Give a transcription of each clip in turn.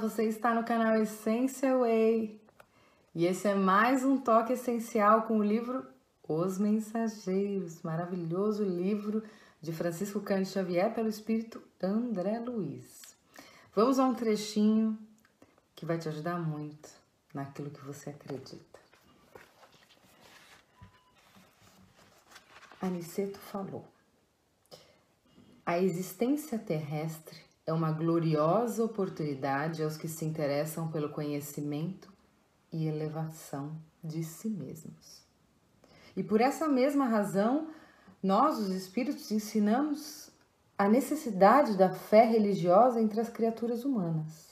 você está no canal Essência Way e esse é mais um toque essencial com o livro Os Mensageiros, maravilhoso livro de Francisco Cândido Xavier pelo espírito André Luiz. Vamos a um trechinho que vai te ajudar muito naquilo que você acredita. Aniceto falou: A existência terrestre é uma gloriosa oportunidade aos que se interessam pelo conhecimento e elevação de si mesmos. E por essa mesma razão, nós, os espíritos, ensinamos a necessidade da fé religiosa entre as criaturas humanas.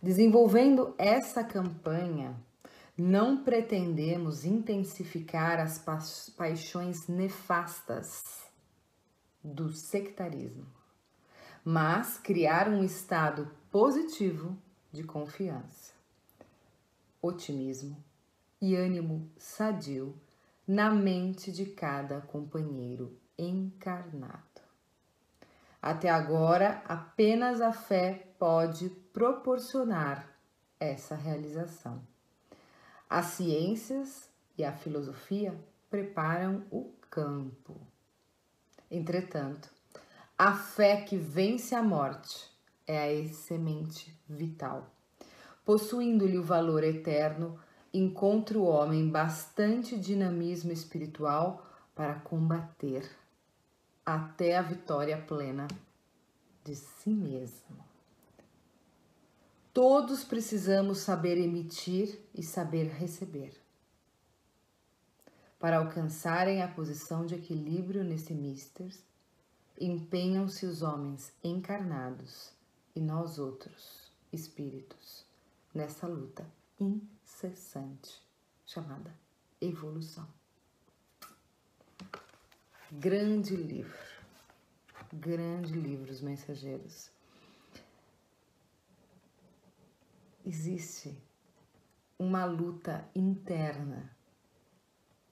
Desenvolvendo essa campanha, não pretendemos intensificar as pa paixões nefastas do sectarismo, mas criar um estado positivo de confiança, otimismo e ânimo sadio na mente de cada companheiro encarnado. Até agora, apenas a fé pode proporcionar essa realização. As ciências e a filosofia preparam o campo. Entretanto, a fé que vence a morte é a semente vital. Possuindo-lhe o valor eterno, encontra o homem bastante dinamismo espiritual para combater até a vitória plena de si mesmo. Todos precisamos saber emitir e saber receber. Para alcançarem a posição de equilíbrio nesse mister, empenham-se os homens encarnados e nós outros, espíritos, nessa luta incessante chamada evolução. Grande livro, grande livro, Os Mensageiros. existe uma luta interna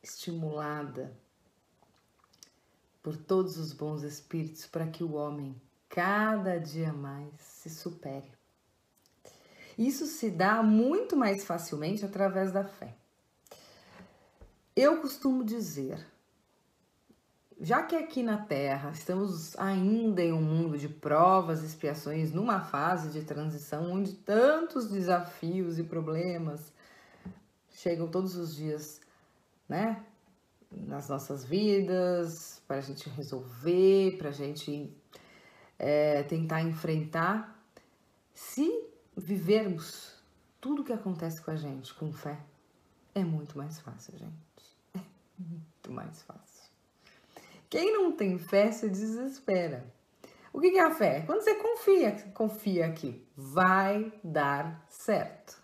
estimulada por todos os bons espíritos para que o homem cada dia mais se supere. Isso se dá muito mais facilmente através da fé. Eu costumo dizer já que aqui na Terra estamos ainda em um mundo de provas expiações, numa fase de transição onde tantos desafios e problemas chegam todos os dias, né? Nas nossas vidas, para a gente resolver, para a gente é, tentar enfrentar. Se vivermos tudo que acontece com a gente com fé, é muito mais fácil, gente. É muito mais fácil. Quem não tem fé se desespera. O que é a fé? Quando você confia, confia que vai dar certo.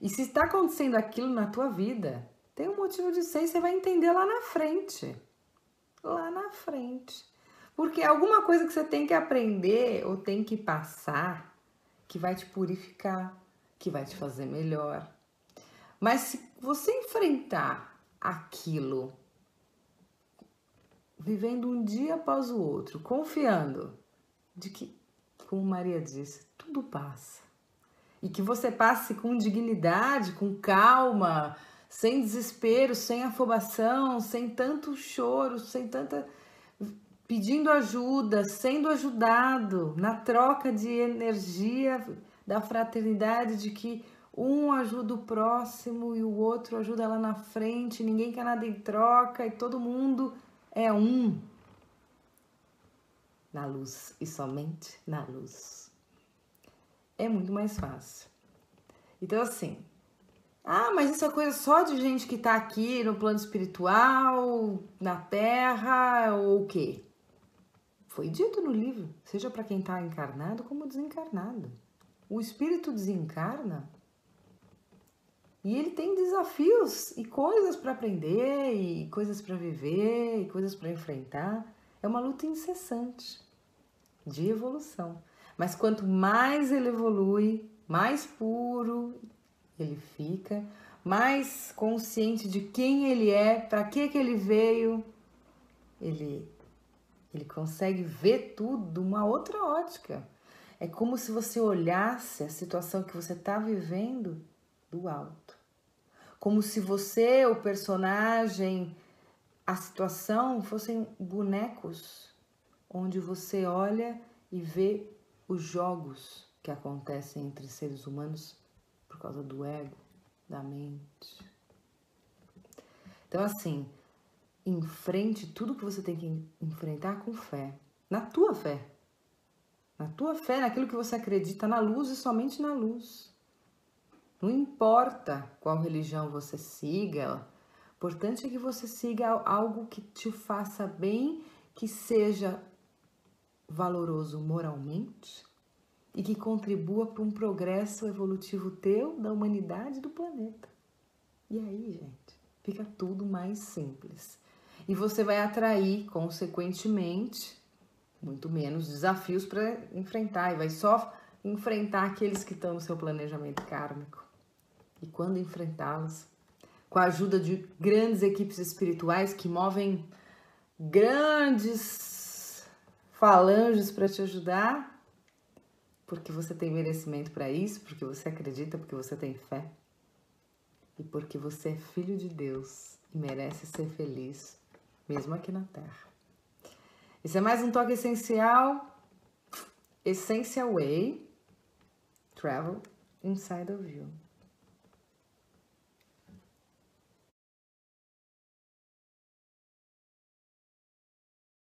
E se está acontecendo aquilo na tua vida, tem um motivo de ser e você vai entender lá na frente. Lá na frente. Porque alguma coisa que você tem que aprender ou tem que passar que vai te purificar, que vai te fazer melhor. Mas se você enfrentar aquilo vivendo um dia após o outro, confiando de que, como Maria disse, tudo passa. E que você passe com dignidade, com calma, sem desespero, sem afobação, sem tanto choro, sem tanta pedindo ajuda, sendo ajudado, na troca de energia da fraternidade de que um ajuda o próximo e o outro ajuda lá na frente, ninguém quer nada em troca e todo mundo é um na luz e somente na luz. É muito mais fácil. Então, assim, mas isso é coisa só de gente que tá aqui no plano espiritual, na terra, ou o quê? Foi dito no livro, seja para quem está encarnado como desencarnado. O espírito desencarna e ele tem desafios e coisas para aprender, e coisas para viver, e coisas para enfrentar. É uma luta incessante de evolução. Mas quanto mais ele evolui, mais puro ele fica, mais consciente de quem ele é, para que que ele veio, ele ele consegue ver tudo uma outra ótica. É como se você olhasse a situação que você está vivendo do alto. Como se você, o personagem, a situação fossem bonecos onde você olha e vê os jogos que acontecem entre seres humanos por causa do ego, da mente. Então, assim, enfrente tudo que você tem que enfrentar com fé, na tua fé. Na tua fé, naquilo que você acredita, na luz e somente na luz. Não importa qual religião você siga, o importante é que você siga algo que te faça bem, que seja valoroso moralmente e que contribua para um progresso evolutivo teu, da humanidade e do planeta. E aí, gente, fica tudo mais simples. E você vai atrair, consequentemente, muito menos desafios para enfrentar e vai só enfrentar aqueles que estão no seu planejamento kármico. E quando enfrentá-los, com a ajuda de grandes equipes espirituais que movem grandes falanges para te ajudar, porque você tem merecimento para isso, porque você acredita, porque você tem fé e porque você é filho de Deus e merece ser feliz, mesmo aqui na Terra. Isso é mais um toque essencial, Essential Way, Travel Inside of You.